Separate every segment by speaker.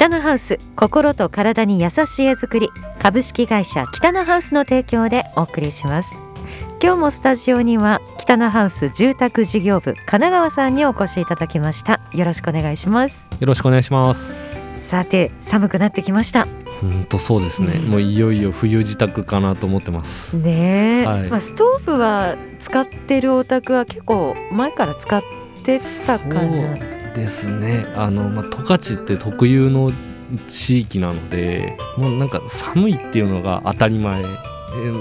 Speaker 1: 北のハウス心と体に優しい絵作り株式会社北のハウスの提供でお送りします。今日もスタジオには北のハウス住宅事業部神奈川さんにお越しいただきました。よろしくお願いします。
Speaker 2: よろしくお願いします。
Speaker 1: さて寒くなってきました。
Speaker 2: 本当そうですね、もういよいよ冬支度かなと思ってます。
Speaker 1: ねえ、
Speaker 2: はい。
Speaker 1: まあ、ストーブは使ってるお宅は結構前から使ってたかな
Speaker 2: ですね。あの、まあ、十勝って特有の地域なのでもうなんか寒いっていうのが当たり前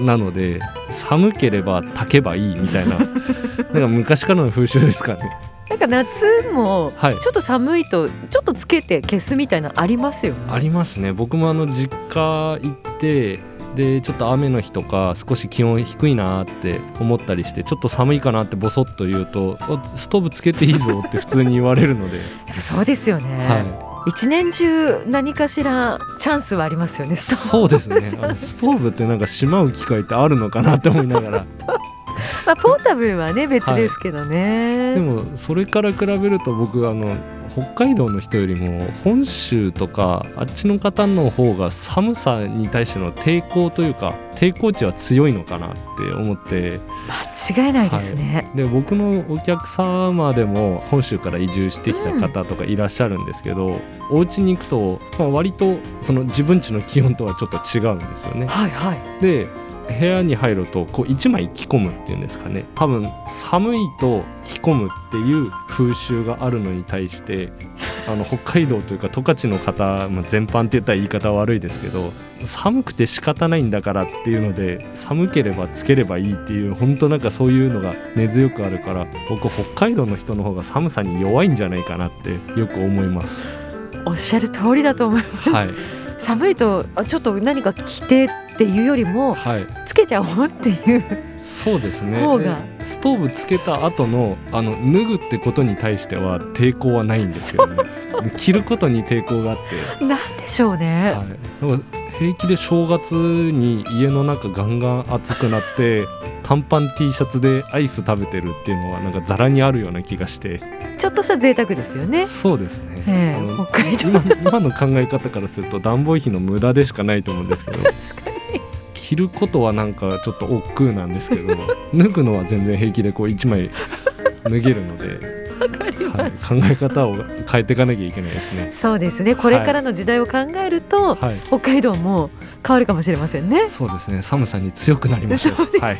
Speaker 2: なので寒ければ炊けばいいみたいな なんか昔からの風習ですかね。
Speaker 1: なんか夏も
Speaker 2: はい。
Speaker 1: ちょっと寒いとちょっとつけて消すみたいなのありますよね。
Speaker 2: ありますね。僕もあの実家行ってでちょっと雨の日とか少し気温低いなって思ったりしてちょっと寒いかなってボソッと言うとあストーブつけていいぞって普通に言われるので、
Speaker 1: そうですよね、
Speaker 2: は
Speaker 1: 一年中何かしらチャンスはありますよね
Speaker 2: い、
Speaker 1: ストーブ
Speaker 2: そうですね
Speaker 1: ス
Speaker 2: トーブってなんかしまう機会ってあるのかなって思いながら。
Speaker 1: まあ、ポータブルはね別ですけどね、
Speaker 2: でもそれから比べると僕あの北海道の人よりも本州とかあっちの方の方が寒さに対しての抵抗というか抵抗値は強いのかなって思って。
Speaker 1: 間違いないですね、
Speaker 2: で僕のお客様でも本州から移住してきた方とかいらっしゃるんですけど、お家に行くと、まあ、割とその自分家の気温とはちょっと違うんですよね。
Speaker 1: はいはい。
Speaker 2: で部屋に入るとこう1枚着込むっていうんですかね。多分寒いと着込むっていう風習があるのに対してあの北海道というか十勝の方、まあ、全般って言ったら言い方悪いですけど寒くて仕方ないんだからっていうので寒ければつければいいっていう本当なんかそういうのが根強くあるから僕北海道の人の方が寒さに弱いんじゃないかなってよく思います。
Speaker 1: おっしゃる通りだと思います。
Speaker 2: はい、
Speaker 1: 寒いとあちょっと何か着てっていうよりも
Speaker 2: はい。
Speaker 1: つけちゃおうっていう。
Speaker 2: そうですね。
Speaker 1: 方が。
Speaker 2: でストーブつけた後のあの脱ぐってことに対しては抵抗はないんですけどね。で着ることに抵抗があって、
Speaker 1: なんでしょうね、
Speaker 2: はい、でも平気で正月に家の中ガンガン暑くなって短パン T シャツでアイス食べてるっていうのはなんかザラにあるような気がして。
Speaker 1: ちょっとした贅沢ですよね。
Speaker 2: そうですね、
Speaker 1: ええ
Speaker 2: あの
Speaker 1: 北海道
Speaker 2: 今今の考え方からすると暖房費の無駄でしかないと思うんですけど。
Speaker 1: 確か
Speaker 2: 着ることはなんかちょっと億劫なんですけど 脱ぐのは全然平気でこう1枚脱げるので、はい、考え方を変えていかなきゃいけないですね。
Speaker 1: そうですね。これからの時代を考えると、
Speaker 2: はい、
Speaker 1: 北海道も変わるかもしれませんね。
Speaker 2: そうですね。寒さに強くなりま
Speaker 1: す、
Speaker 2: はい、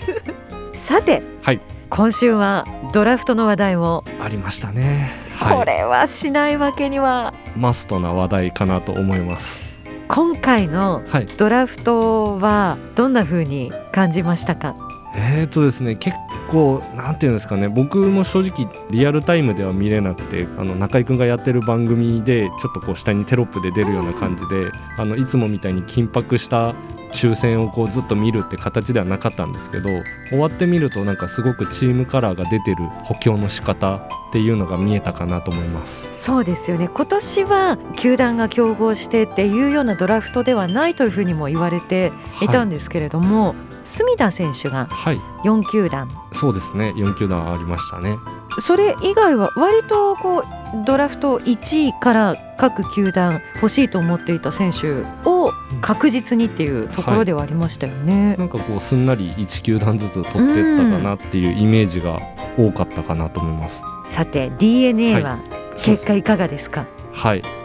Speaker 1: さて、
Speaker 2: はい
Speaker 1: 今週はドラフトの話題を、
Speaker 2: ありましたね、
Speaker 1: こ
Speaker 2: は、
Speaker 1: れはしないわけには。い
Speaker 2: マストな話題かなと思います。
Speaker 1: 今回の
Speaker 2: はい、
Speaker 1: ドラフトはどんな風に感じましたか？
Speaker 2: えーとですね結構なんていうんですかね。僕も正直リアルタイムでは見れなくてあの中居君がやってる番組でちょっとこう下にテロップで出るような感じであのいつもみたいに緊迫した抽選をこうずっと見るって形ではなかったんですけど終わってみるとなんかすごくチームカラーが出てる補強の仕方っていうのが見えたかなと思います。
Speaker 1: そうですよね。今年は球団が競合してっていうようなドラフトではないというふうにも言われてい。たんですけれども、隅田選手が
Speaker 2: はい、
Speaker 1: 4球団。
Speaker 2: そうですね。4球団ありましたね。
Speaker 1: それ以外は割とこうドラフト1位から各球団欲しいと思っていた選手を確実にっていうところではありましたよね。
Speaker 2: なんかこうすんなり1球団ずつ取ってったかなっていうイメージが多かったかなと思います。
Speaker 1: さて DNA は
Speaker 2: そう
Speaker 1: 結果いかがですか、
Speaker 2: はい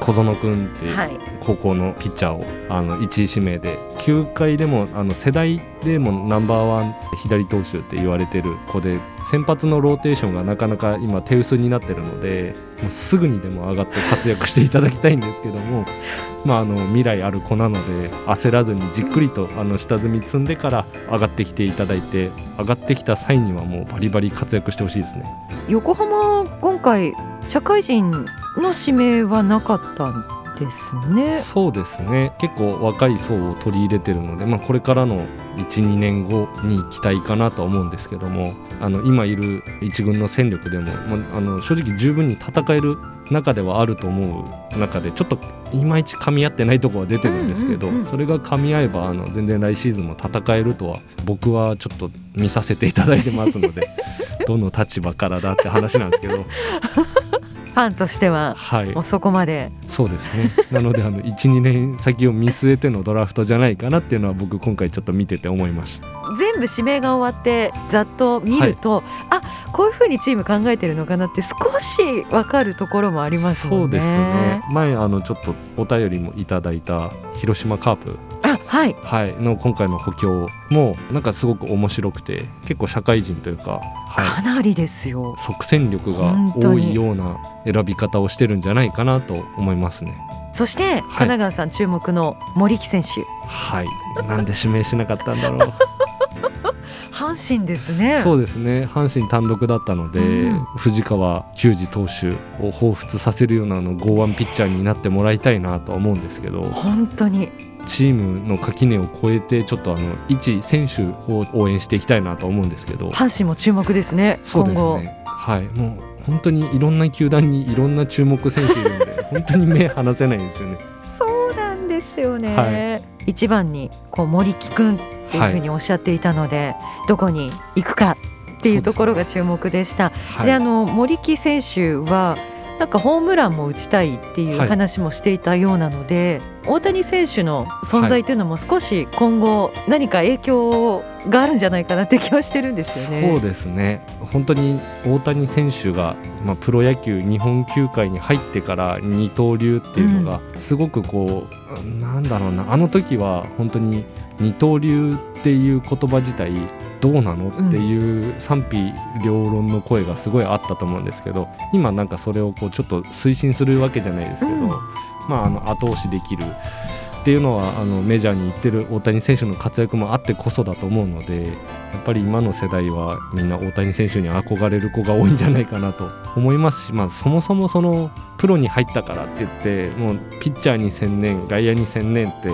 Speaker 2: 小園君っていう
Speaker 1: はい、
Speaker 2: 高校のピッチャーをあの1位指名で球界でもあの世代でもナンバーワン左投手って言われてる子で先発のローテーションがなかなか今手薄になってるのでもうすぐにでも上がって活躍していただきたいんですけども、まあ、あの未来ある子なので焦らずにじっくりとあの下積み積んでから上がってきていただいて上がってきた際にはもうバリバリ活躍してほしいですね。
Speaker 1: 横浜今回社会人の指名はなかったんですね。
Speaker 2: そうですね。結構若い層を取り入れてるので、まあ、これからの12年後に期待かなとは思うんですけどもあの今いる一軍の戦力でも、まあ、あの正直十分に戦える中ではあると思う中でちょっといまいち噛み合ってないところは出てるんですけど、それが噛み合えばあの全然来シーズンも戦えるとは僕はちょっと見させていただいてますので どの立場からだって話なんですけど
Speaker 1: ファンとしては
Speaker 2: はい。
Speaker 1: もうそこまで。
Speaker 2: そうですね。なのであの 12年先を見据えてのドラフトじゃないかなっていうのは僕今回ちょっと見てて思いました。
Speaker 1: 全部指名が終わってざっと見ると、あこういうふうにチーム考えてるのかなって少し分かるところもありますね。
Speaker 2: そうですね。前あのちょっとお便りもいただいた広島カープ
Speaker 1: あはい。
Speaker 2: はい、の今回の補強もなんかすごく面白くて結構社会人というか、はい、
Speaker 1: かなりですよ。
Speaker 2: 即戦力が多いような選び方をしてるんじゃないかなと思いますね。
Speaker 1: そして、神奈川さん注目の森木選手。
Speaker 2: はい、なんで指名しなかったんだろう。
Speaker 1: 阪神ですね。
Speaker 2: そうですね。阪神単独だったので、
Speaker 1: うん。
Speaker 2: 藤川球児投手を彷彿させるようなあの剛腕ピッチャーになってもらいたいなとは思うんですけど。
Speaker 1: 本当に
Speaker 2: チームの垣根を越えてちょっとあの一選手を応援していきたいなと思うんですけど
Speaker 1: 阪神も注目ですね。
Speaker 2: そうです
Speaker 1: 今後
Speaker 2: ねはいもう本当にいろんな球団にいろんな注目選手いるんで 本当に目離せないんですよね。
Speaker 1: そうなんですよね。
Speaker 2: は
Speaker 1: 一番にこう森木君っていうふうにおっしゃっていたので、どこに行くかっていうところが注目でした。
Speaker 2: はい
Speaker 1: であの森木選手はなんかホームランも打ちたいっていう
Speaker 2: はい。
Speaker 1: 話もしていたようなので、大谷選手の存在というのも少し今後何か影響があるんじゃないかなって気はしてるんですよね。
Speaker 2: そうですね。本当に大谷選手が、まあ、プロ野球日本球界に入ってから二刀流っていうのがすごくこう、なんだろうな。あの時は本当に二刀流っていう言葉自体どうなのっていう賛否両論の声がすごいあったと思うんですけど今なんかそれをこうちょっと推進するわけじゃないですけど、
Speaker 1: うん。
Speaker 2: まああの後押しできるっていうのはあのメジャーに行ってる大谷選手の活躍もあってこそだと思うのでやっぱり今の世代はみんな大谷選手に憧れる子が多いんじゃないかなと思いますし、まあ、そもそもそのプロに入ったからって言ってもうピッチャーに専念外野に専念って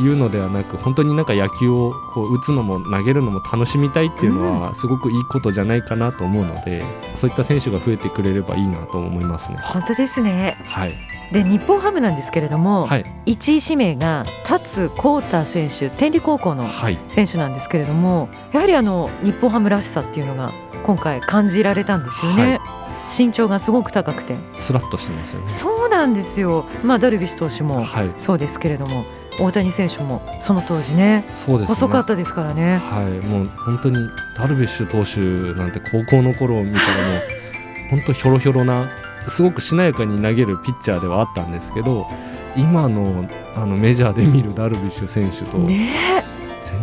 Speaker 2: いうのではなく本当になんか野球をこう打つのも投げるのも楽しみたいっていうのはすごくいいことじゃないかなと思うので、そういった選手が増えてくれればいいなと思いますね。
Speaker 1: 本当ですね。
Speaker 2: はい、
Speaker 1: で日本ハムなんですけれども、
Speaker 2: はい、
Speaker 1: 1位指名が達光太選手天理高校の
Speaker 2: はい、
Speaker 1: 選手なんですけれどもやはりあの日本ハムらしさっていうのが今回感じられたんですよね、身長がすごく高くて。
Speaker 2: スラッとしてますよね。
Speaker 1: そうなんですよ。まあダルビッシュ投手も
Speaker 2: はい、
Speaker 1: そうですけれども大谷選手もその当時ね。
Speaker 2: そうですね。
Speaker 1: 細かったですからね。
Speaker 2: はい、もう本当にダルビッシュ投手なんて高校の頃を見たらもう 本当ひょろひょろなすごくしなやかに投げるピッチャーではあったんですけど今のあのメジャーで見るダルビッシュ選手と
Speaker 1: ね。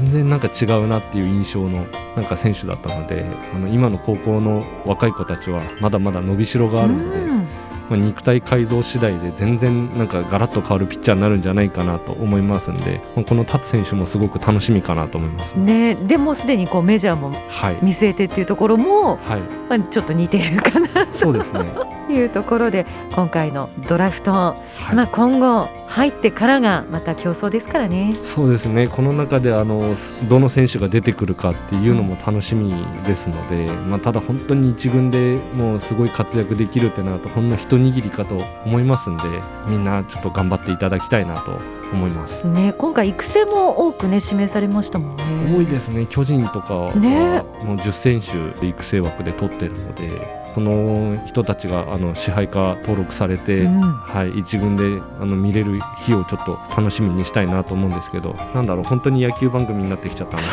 Speaker 2: 全然なんか違うなっていう印象のなんか選手だったのであの今の高校の若い子たちはまだまだ伸びしろがあるので、
Speaker 1: うん
Speaker 2: まあ、肉体改造次第で全然なんかガラッと変わるピッチャーになるんじゃないかなと思いますんで、まあこの達選手もすごく楽しみかなと思います、
Speaker 1: ねでもすでにこうメジャーも
Speaker 2: はい、
Speaker 1: 見据えてっていうところも、
Speaker 2: はい、
Speaker 1: まあ、ちょっと似てるかな
Speaker 2: そうですね。
Speaker 1: と いうところで今回のドラフト、
Speaker 2: はい
Speaker 1: まあ、今後入ってからがまた競争ですからね。
Speaker 2: そうですね。この中であのどの選手が出てくるかっていうのも楽しみですので、まあただ本当に一軍でもうすごい活躍できるってなるとほんの一握りかと思いますんで、みんなちょっと頑張っていただきたいなと思います。
Speaker 1: ね、今回育成も多くね指名されましたもんね。
Speaker 2: 多いですね。巨人とかは
Speaker 1: ね
Speaker 2: もう10選手で育成枠で取ってるので、その人たちがあの支配下登録されて。
Speaker 1: うん
Speaker 2: はい、一軍であの見れる日をちょっと楽しみにしたいなと思うんですけどなんだろう本当に野球番組になってきちゃったな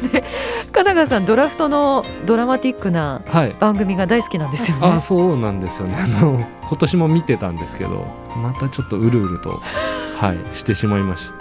Speaker 1: 神 奈川さんドラフトのドラマティックな
Speaker 2: はい。
Speaker 1: 番組が大好きなんですよね。
Speaker 2: あそうなんですよね。あの今年も見てたんですけどまたちょっとうるうると はいしてしまいました。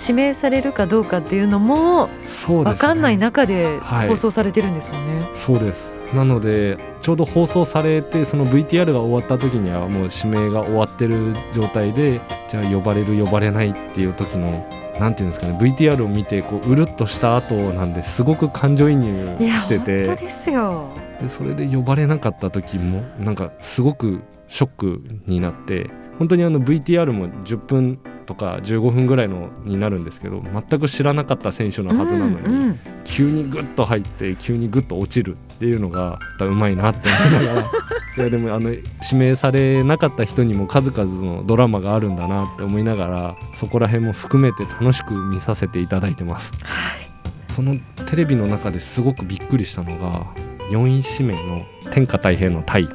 Speaker 1: 指名されるかどうかっていうのも
Speaker 2: そうですね。
Speaker 1: 分かんない中で
Speaker 2: はい。
Speaker 1: 放送されてるんですもんね。
Speaker 2: そうです。なのでちょうど放送されてその VTR が終わった時にはもう指名が終わってる状態でじゃあ呼ばれる呼ばれないっていう時のなんていうんですかね VTR を見てこううるっとした後なんですごく感情移入してて
Speaker 1: 本当ですよ。
Speaker 2: でそれで呼ばれなかった時もなんかすごくショックになって本当にあの VTR も10分とか15分ぐらいのになるんですけど全く知らなかった選手のはずなのに、
Speaker 1: うんうん。
Speaker 2: 急にグッと入って急にグッと落ちるっていうのがうまいなって思いながら。いやでもあの指名されなかった人にも数々のドラマがあるんだなって思いながらそこら辺も含めて楽しく見させていただいてます。
Speaker 1: はい。
Speaker 2: そのテレビの中ですごくびっくりしたのが4位指名の天下太平の太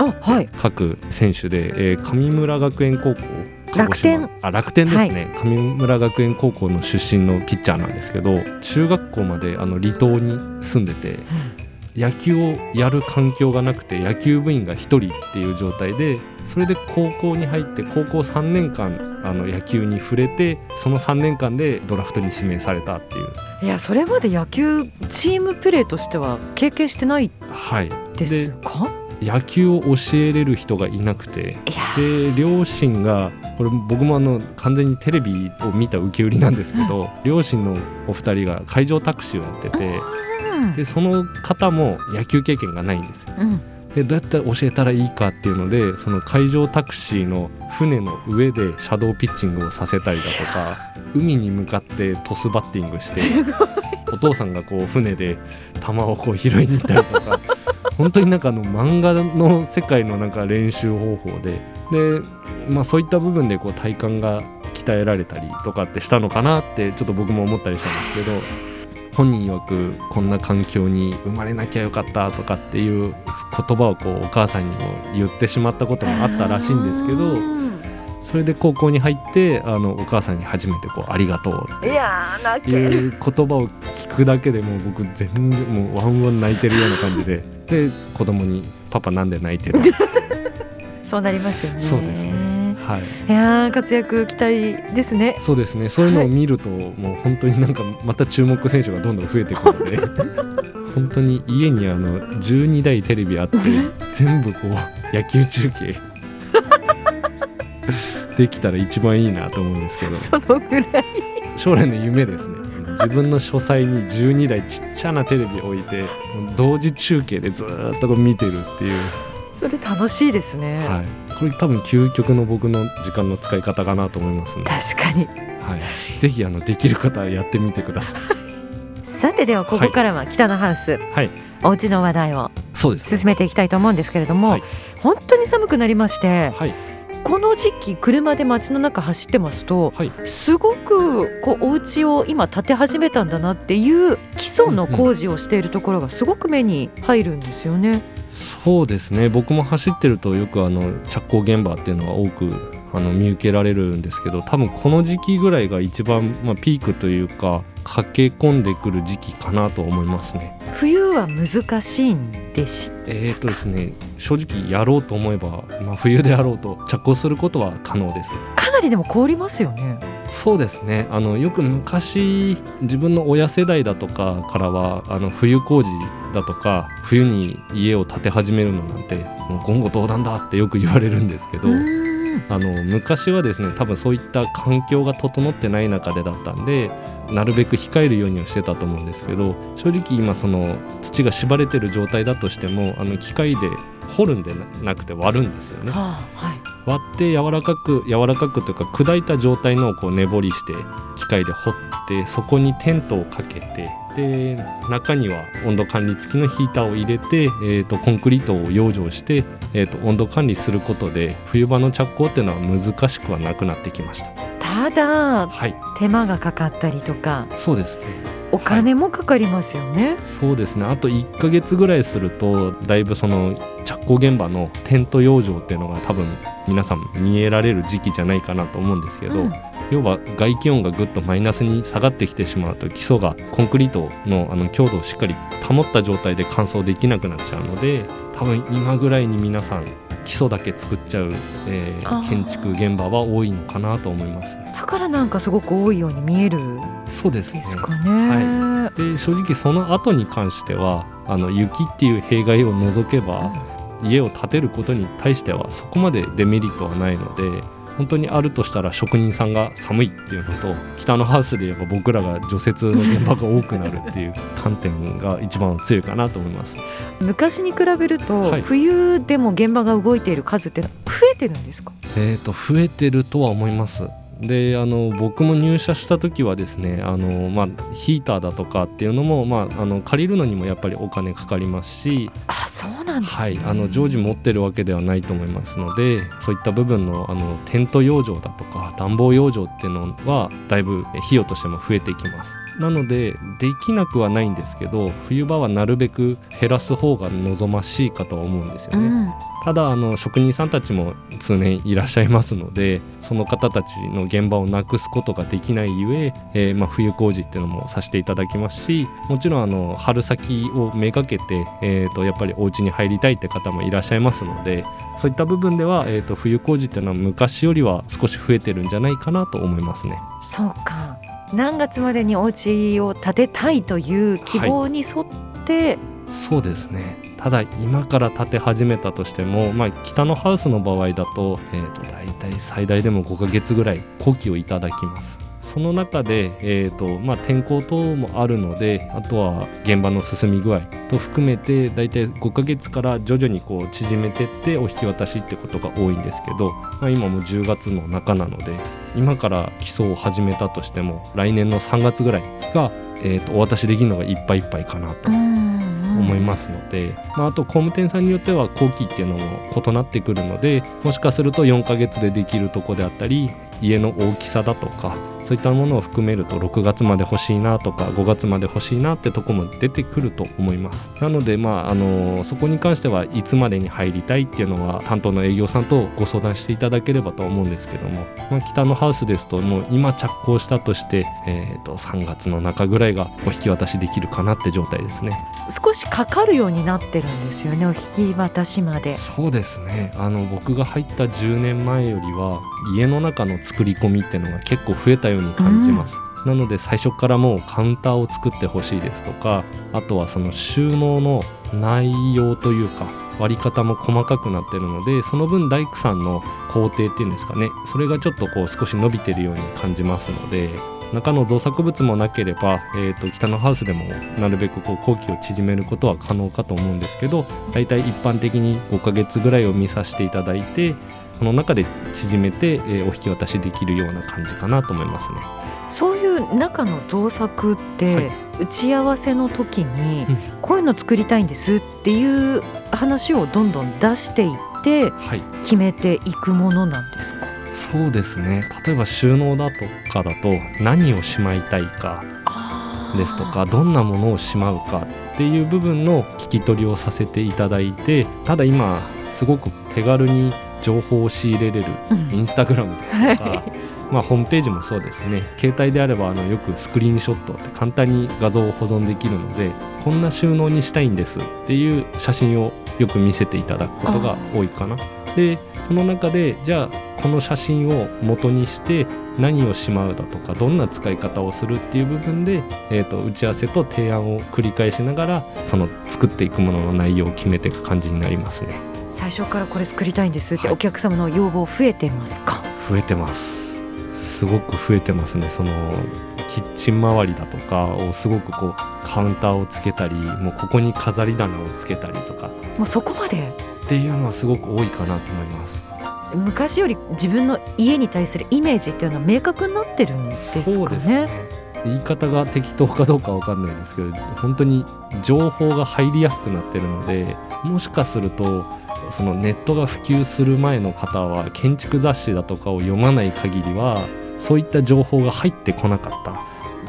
Speaker 2: 各選手で、えー神村学園高校
Speaker 1: 楽天。
Speaker 2: あ楽天ですね、神村学園高校の出身のピッチャーなんですけど中学校まであの離島に住んでて野球をやる環境がなくて野球部員が1人っていう状態でそれで高校に入って高校3年間あの野球に触れてその3年間でドラフトに指名されたっていう。
Speaker 1: いやそれまで野球チームプレーとしては経験してない
Speaker 2: はい。
Speaker 1: ですか？
Speaker 2: 野球を教えれる人がいなくてで両親がこれ僕もあの完全にテレビを見た受け売りなんですけど両親のお二人が海上タクシーをやってて
Speaker 1: うん
Speaker 2: でその方も野球経験がないんですよ。
Speaker 1: うん。
Speaker 2: でどうやって教えたらいいかっていうのでその海上タクシーの船の上でシャドーピッチングをさせたりだとか海に向かってトスバッティングしてお父さんがこう船で球をこう拾いに行ったりとか本当になんかあの漫画の世界のなんか練習方法でで、まあ、そういった部分でこう体幹が鍛えられたりとかってしたのかなってちょっと僕も思ったりしたんですけど本人曰くこんな環境に生まれなきゃよかったとかっていう言葉をこうお母さんにも言ってしまったこともあったらしいんですけどそれで高校に入ってあのお母さんに初めてこう「ありがとう」って
Speaker 1: い
Speaker 2: う言葉を聞くだけでもう僕全然もうワンワン泣いてるような感じで で子供に「パパなんで泣いてる?」
Speaker 1: そうなりますよね。
Speaker 2: そうですね。はい。
Speaker 1: いやー活躍期待ですね。
Speaker 2: そうですね。そういうのを見ると、もう本当になんかまた注目選手がどんどん増えてくるので 本当に家にあの12台テレビあって全部こう野球中継 できたら一番いいなと思うんですけど。
Speaker 1: そのぐらい。
Speaker 2: 将来の夢ですね。自分の書斎に12台ちっちゃなテレビ置いて同時中継でずーっとこう見てるっていう、
Speaker 1: それ楽しいですね、
Speaker 2: はい、これ多分究極の僕の時間の使い方かなと思いますので、
Speaker 1: 確かに。
Speaker 2: はい、ぜひあのできる方はやってみてください。
Speaker 1: さてではここからは北のハウス、
Speaker 2: はい、
Speaker 1: お家の話題を進めていきたいと思うんですけれども、
Speaker 2: はい。
Speaker 1: 本当に寒くなりまして
Speaker 2: はい、
Speaker 1: この時期車で街の中走ってますと
Speaker 2: はい、
Speaker 1: すごくこうお家を今建て始めたんだなっていう基礎の工事をしているところがすごく目に入るんですよね。
Speaker 2: そうですね。僕も走ってるとよくあの着工現場っていうのは多くあの見受けられるんですけど、多分この時期ぐらいが一番まあピークというか駆け込んでくる時期かなと思いますね。
Speaker 1: 冬は難しいんでし
Speaker 2: えーとですね、正直やろうと思えば、まあ、冬であろうと着工することは可能です。
Speaker 1: かなりでも凍りますよね。
Speaker 2: そうですねあのよく昔自分の親世代だとかからはあの冬工事だとか冬に家を建て始めるのなんてもう言語道断だってよく言われるんですけど、あの昔はですね多分そういった環境が整ってない中でだったんでなるべく控えるようにはしてたと思うんですけど正直今その土が縛れてる状態だとしてもあの機械で掘るんでなくて割るんですよね。
Speaker 1: はあはい
Speaker 2: 割って柔らかく柔らかくというか砕いた状態のをこう根掘りして機械で掘ってそこにテントをかけてで中には温度管理付きのヒーターを入れて、えー、とコンクリートを養生して、えー、と温度管理することで冬場の着工っていうのは難しくはなくなってきました。
Speaker 1: ただ
Speaker 2: はい。
Speaker 1: 手間がかかったりとか。
Speaker 2: そうですね
Speaker 1: お金もかかりますよね。
Speaker 2: そうですね。あと1ヶ月ぐらいするとだいぶその着工現場のテント養生っていうのが多分皆さん見えられる時期じゃないかなと思うんですけど、
Speaker 1: うん。
Speaker 2: 要は外気温がぐっとマイナスに下がってきてしまうと基礎がコンクリートのあの強度をしっかり保った状態で乾燥できなくなっちゃうので多分今ぐらいに皆さん基礎だけ作っちゃう、えー建築現場は多いのかなと思います。
Speaker 1: だからなんかすごく多いように見える。ん
Speaker 2: そうですね
Speaker 1: ですかね。
Speaker 2: で正直その後に関してはあの雪っていう弊害を除けば家を建てることに対してはそこまでデメリットはないので本当にあるとしたら職人さんが寒いっていうのと北のハウスで言えば僕らが除雪の現場が多くなるっていう観点が一番強いかなと思います。
Speaker 1: 昔に比べると、
Speaker 2: はい
Speaker 1: 冬でも現場が動いている数って増えてるんですか？
Speaker 2: えー、と増えてるとは思います。であの僕も入社した時はですねあの、まあ、ヒーターだとかっていうのも、まあ、あの借りるのにもやっぱりお金かかりますし、
Speaker 1: あそうなんですね、
Speaker 2: はい、あの常時持ってるわけではないと思いますのでそういった部分のあのテント養生だとか暖房養生っていうのはだいぶ費用としても増えていきます。なのでできなくはないんですけど冬場はなるべく減らす方が望ましいかとは思うんですよね、うん、ただあの職人さんたちも通年いらっしゃいますのでその方たちの現場をなくすことができないゆええー、まあ、冬工事っていうのもさせていただきますしもちろんあの春先をめがけて、えーと、やっぱりお家に入りたいって方もいらっしゃいますのでそういった部分では、えーと、冬工事っていうのは昔よりは少し増えてるんじゃないかなと思いますね。
Speaker 1: そうか何月までにお家を建てたいという希望に沿って、はい、
Speaker 2: そうですね。ただ今から建て始めたとしても、まあ、北のハウスの場合だと,、えーと、大体最大でも5か月ぐらい後期をいただきます。その中で、えーとまあ、天候等もあるのであとは現場の進み具合と含めて大体5ヶ月から徐々にこう縮めてってお引き渡しってことが多いんですけど、まあ、今も10月の中なので今から基礎を始めたとしても来年の3月ぐらいが、えーと、お渡しできるのがいっぱいいっぱいかなと。思いますので、まあ、あと工務店さんによっては工期っていうのも異なってくるのでもしかすると4ヶ月でできるとこであったり家の大きさだとかそういったものを含めると6月まで欲しいなとか5月まで欲しいなってとこも出てくると思います。なのでまああのそこに関してはいつまでに入りたいっていうのは担当の営業さんとご相談していただければと思うんですけども、まあ、北のハウスですともう今着工したとして、えー、と3月の中ぐらいがお引き渡しできるかなって状態ですね。
Speaker 1: 少しかかるようになってるんですよねお引き渡しまで。
Speaker 2: そうですね。あの僕が入った10年前よりは家の中の作り込みっていうのが結構増えたようように感じます、なので最初からもうカウンターを作ってほしいですとかあとはその収納の内容というか割り方も細かくなってるのでその分大工さんの工程っていうんですかねそれがちょっとこう少し伸びてるように感じますので中の造作物もなければ、えーと、北のハウスでもなるべくこう工期を縮めることは可能かと思うんですけど大体一般的に5ヶ月ぐらいを見させていただいてその中で縮めて、えー、お引き渡しできるような感じかなと思いますね。
Speaker 1: そういう中の造作って、はい、打ち合わせの時に、うん、こういうの作りたいんですっていう話をどんどん出していって、はい、決めていくものなんですか？
Speaker 2: そうですね。例えば収納だとかだと何をしまいたいかですとかどんなものをしまうかっていう部分の聞き取りをさせていただいてただ今すごく手軽に情報を仕入れれるインスタグラムですとか、まあ、ホームページもそうですね携帯であればあのよくスクリーンショットって簡単に画像を保存できるのでこんな収納にしたいんですっていう写真をよく見せていただくことが多いかな。でその中でじゃあこの写真を元にして何をしまうだとかどんな使い方をするっていう部分で、えーと、打ち合わせと提案を繰り返しながらその作っていくものの内容を決めていく感じになりますね。
Speaker 1: 最初からこれ作りたいんですって、お客様の要望増えてますか？
Speaker 2: 増えてます。すごく増えてますね。そのキッチン周りだとかをすごくこうカウンターをつけたりもうここに飾り棚をつけたりとか。
Speaker 1: もうそこまで？
Speaker 2: っていうのはすごく多いかなと思います。
Speaker 1: 昔より自分の家に対するイメージっていうのは明確になってるんですかね？ね。
Speaker 2: 言い方が適当かどうかわかんないんですけど本当に情報が入りやすくなってるのでもしかするとそのネットが普及する前の方は建築雑誌だとかを読まない限りはそういった情報が入ってこなかった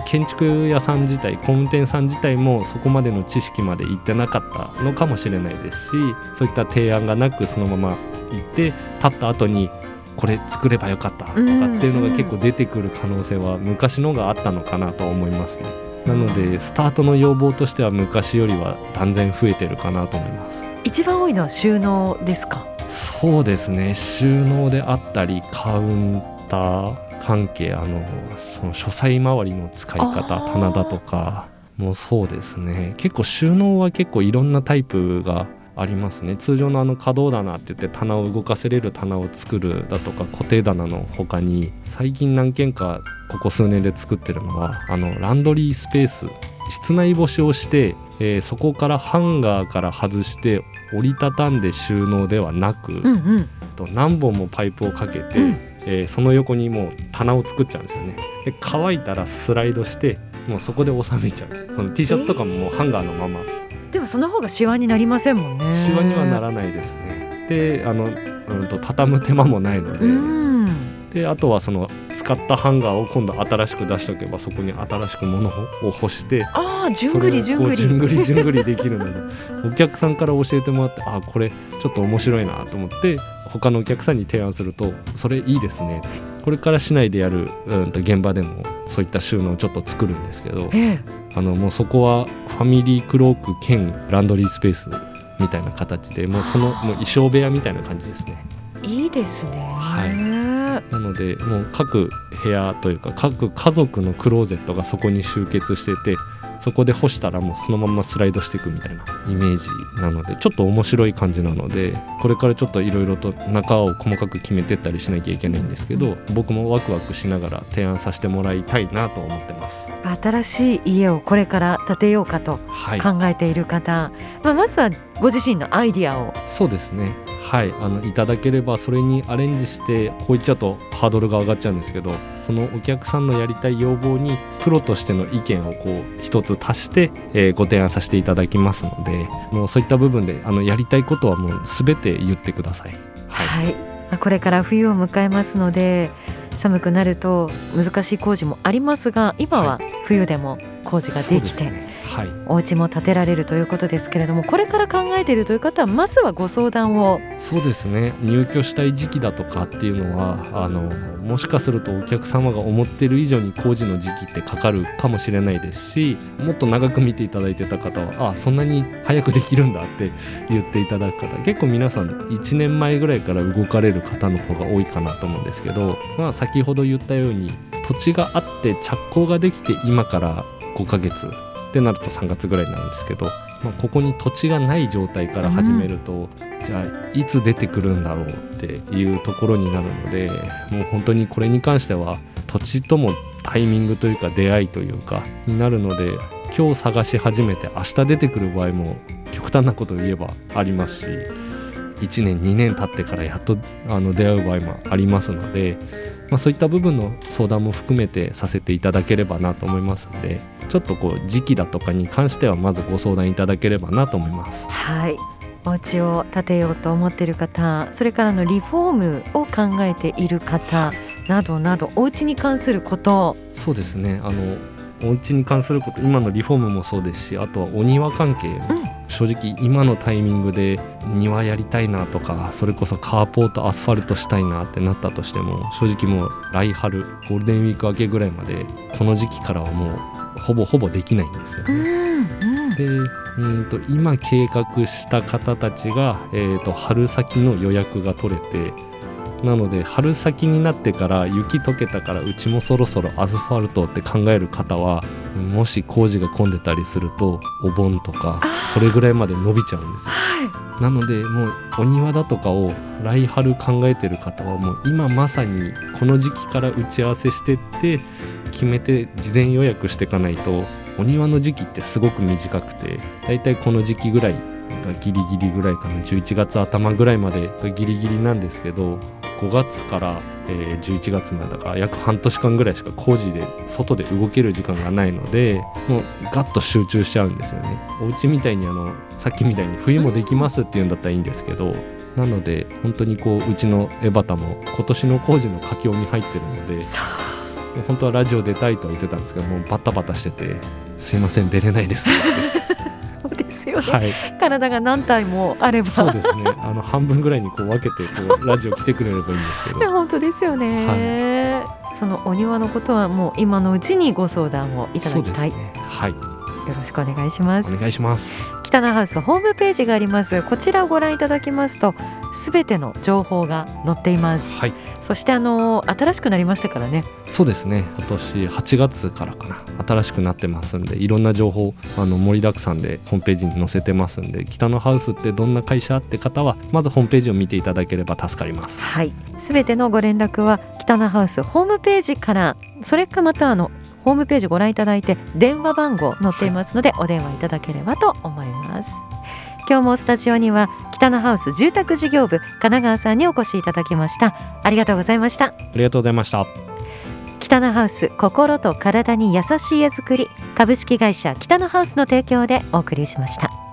Speaker 2: 建築屋さん自体工務店さん自体もそこまでの知識までいってなかったのかもしれないですしそういった提案がなくそのまま行って立った後にこれ作ればよかったとかっていうのが結構出てくる可能性は昔のがあったのかなと思いますね。なのでスタートの要望としては昔よりは断然増えてるかなと思います。
Speaker 1: 一番多いのは収納ですか？
Speaker 2: そうですね。収納であったりカウンター関係あのその書斎周りの使い方棚だとかもそうですね。結構収納は結構いろんなタイプがありますね。通常のあの可動棚って言って棚を動かせれる棚を作るだとか固定棚の他に最近何件かここ数年で作ってるのはあのランドリースペース。室内干しをして、えー、そこからハンガーから外して折りたたんで収納ではなく、うんうん、と何本もパイプをかけて、うん、えー、その横にもう棚を作っちゃうんですよね。で乾いたらスライドしてもうそこで収めちゃう。その T シャツとかももうハンガーのまま、
Speaker 1: えー、でもその方がシワになりませんもんね
Speaker 2: シワにはならないですねであの、うんと、畳む手間もないので、であとはその使ったハンガーを今度新しく出しておけばそこに新しく物を干して
Speaker 1: ああじゅんぐりじゅんぐり。
Speaker 2: じゅんぐりじゅんぐりできるのでお客さんから教えてもらってあこれちょっと面白いなと思って他のお客さんに提案するとそれいいですね。これから市内でやる、うん、と現場でもそういった収納をちょっと作るんですけど
Speaker 1: ええ。
Speaker 2: あのもうそこはファミリークローク兼ランドリースペースみたいな形でもうそのもう衣装部屋みたいな感じですね。
Speaker 1: いいですね。
Speaker 2: はいなのでもう各部屋というか各家族のクローゼットがそこに集結しててそこで干したらもうそのままスライドしていくみたいなイメージなのでちょっと面白い感じなのでこれからちょっといろいろと中を細かく決めてったりしなきゃいけないんですけど僕もワクワクしながら提案させてもらいたいなと思ってます。
Speaker 1: 新しい家をこれから建てようかと
Speaker 2: はい、
Speaker 1: 考えている方、まあ、まずはご自身のアイディアを。
Speaker 2: そうですね。はい。あのいただければそれにアレンジしてこう言っちゃうとハードルが上がっちゃうんですけどそのお客さんのやりたい要望にプロとしての意見をこう一つ足して、えーご提案させていただきますのでもうそういった部分であのやりたいことはもう全て言ってください。はい、
Speaker 1: はい、まあこれから冬を迎えますので寒くなると難しい工事もありますが今は冬でも工事ができて、
Speaker 2: ね。はい。
Speaker 1: お家も建てられるということですけれどもこれから考えているという方はまずはご相談を。
Speaker 2: そうですね。入居したい時期だとかっていうのはあのもしかするとお客様が思ってる以上に工事の時期ってかかるかもしれないですしもっと長く見ていただいてた方はあそんなに早くできるんだって言っていただく方結構皆さん1年前ぐらいから動かれる方の方が多いかなと思うんですけど、まあ、先ほど言ったように土地があって着工ができて今から5ヶ月。ってなると3月ぐらいになるんですけど、まあ、ここに土地がない状態から始めると、じゃあいつ出てくるんだろうっていうところになるのでもう本当にこれに関しては土地ともタイミングというか出会いというかになるので今日探し始めて明日出てくる場合も極端なことを言えばありますし1年2年経ってからやっとあの出会う場合もありますので、まあ、そういった部分の相談も含めてさせていただければなと思いますのでちょっとこう時期だとかに関してはまずご相談いただければなと思います。
Speaker 1: はい。お家を建てようと思っている方それからのリフォームを考えている方などなどお家に関すること。
Speaker 2: そうですね。あのお家に関すること今のリフォームもそうですしあとはお庭関係も、正直今のタイミングで庭やりたいなとかそれこそカーポートアスファルトしたいなってなったとしても正直もう来春ゴールデンウィーク明けぐらいまでこの時期からはもうほぼほぼできないんですよ
Speaker 1: う
Speaker 2: ね。
Speaker 1: んうん
Speaker 2: でうんと今計画した方たちが、えー、と春先の予約が取れてなので春先になってから雪解けたからうちもそろそろアスファルトって考える方はもし工事が混んでたりするとお盆とかそれぐらいまで伸びちゃうんですよ。
Speaker 1: は
Speaker 2: なのでもうお庭だとかを来春考えてる方はもう今まさにこの時期から打ち合わせしてって決めて事前予約していかないとお庭の時期ってすごく短くてだいたいこの時期ぐらいがギリギリぐらいかな11月頭ぐらいまでがギリギリなんですけど5月から、えー11月までだから約半年間ぐらいしか工事で外で動ける時間がないのでもうガッと集中しちゃうんですよね。お家みたいにあのさっきみたいに冬もできますっていうんだったらいいんですけどなので本当にこううちのエバタも今年の工事の佳境に入ってるので本当はラジオ出たいとは言ってたんですけどもうバタバタしてて「すいません出れないです」って
Speaker 1: ですよね、
Speaker 2: はい。
Speaker 1: 体が何体もあれば。
Speaker 2: そうですね。あの半分ぐらいにこう分けてこうラジオ来てくれればいいんですけど。
Speaker 1: 本当ですよね、そのお庭のことはもう今のうちにご相談をいただきたい、
Speaker 2: ね。はい。
Speaker 1: よろしくお願いします。
Speaker 2: お願いします。
Speaker 1: 北のハウスホームページがあります。こちらをご覧いただきますとすべての情報が載っています。
Speaker 2: はい。
Speaker 1: そしてあの新しくなりましたからね。
Speaker 2: そうですね。今年8月からかな。新しくなってますんでいろんな情報あの盛りだくさんでホームページに載せてますんで北のハウスってどんな会社？って方はまずホームページを見ていただければ助かります。
Speaker 1: はい。すべてのご連絡は北のハウスホームページからそれかまたあのホームページご覧いただいて電話番号載っていますのでお電話いただければと思います今日もスタジオには北のハウス住宅事業部神奈川さんにお越しいただきました。ありがとうございました。
Speaker 2: ありがとうございました。
Speaker 1: 北のハウス心と体に優しい家づくり株式会社北のハウスの提供でお送りしました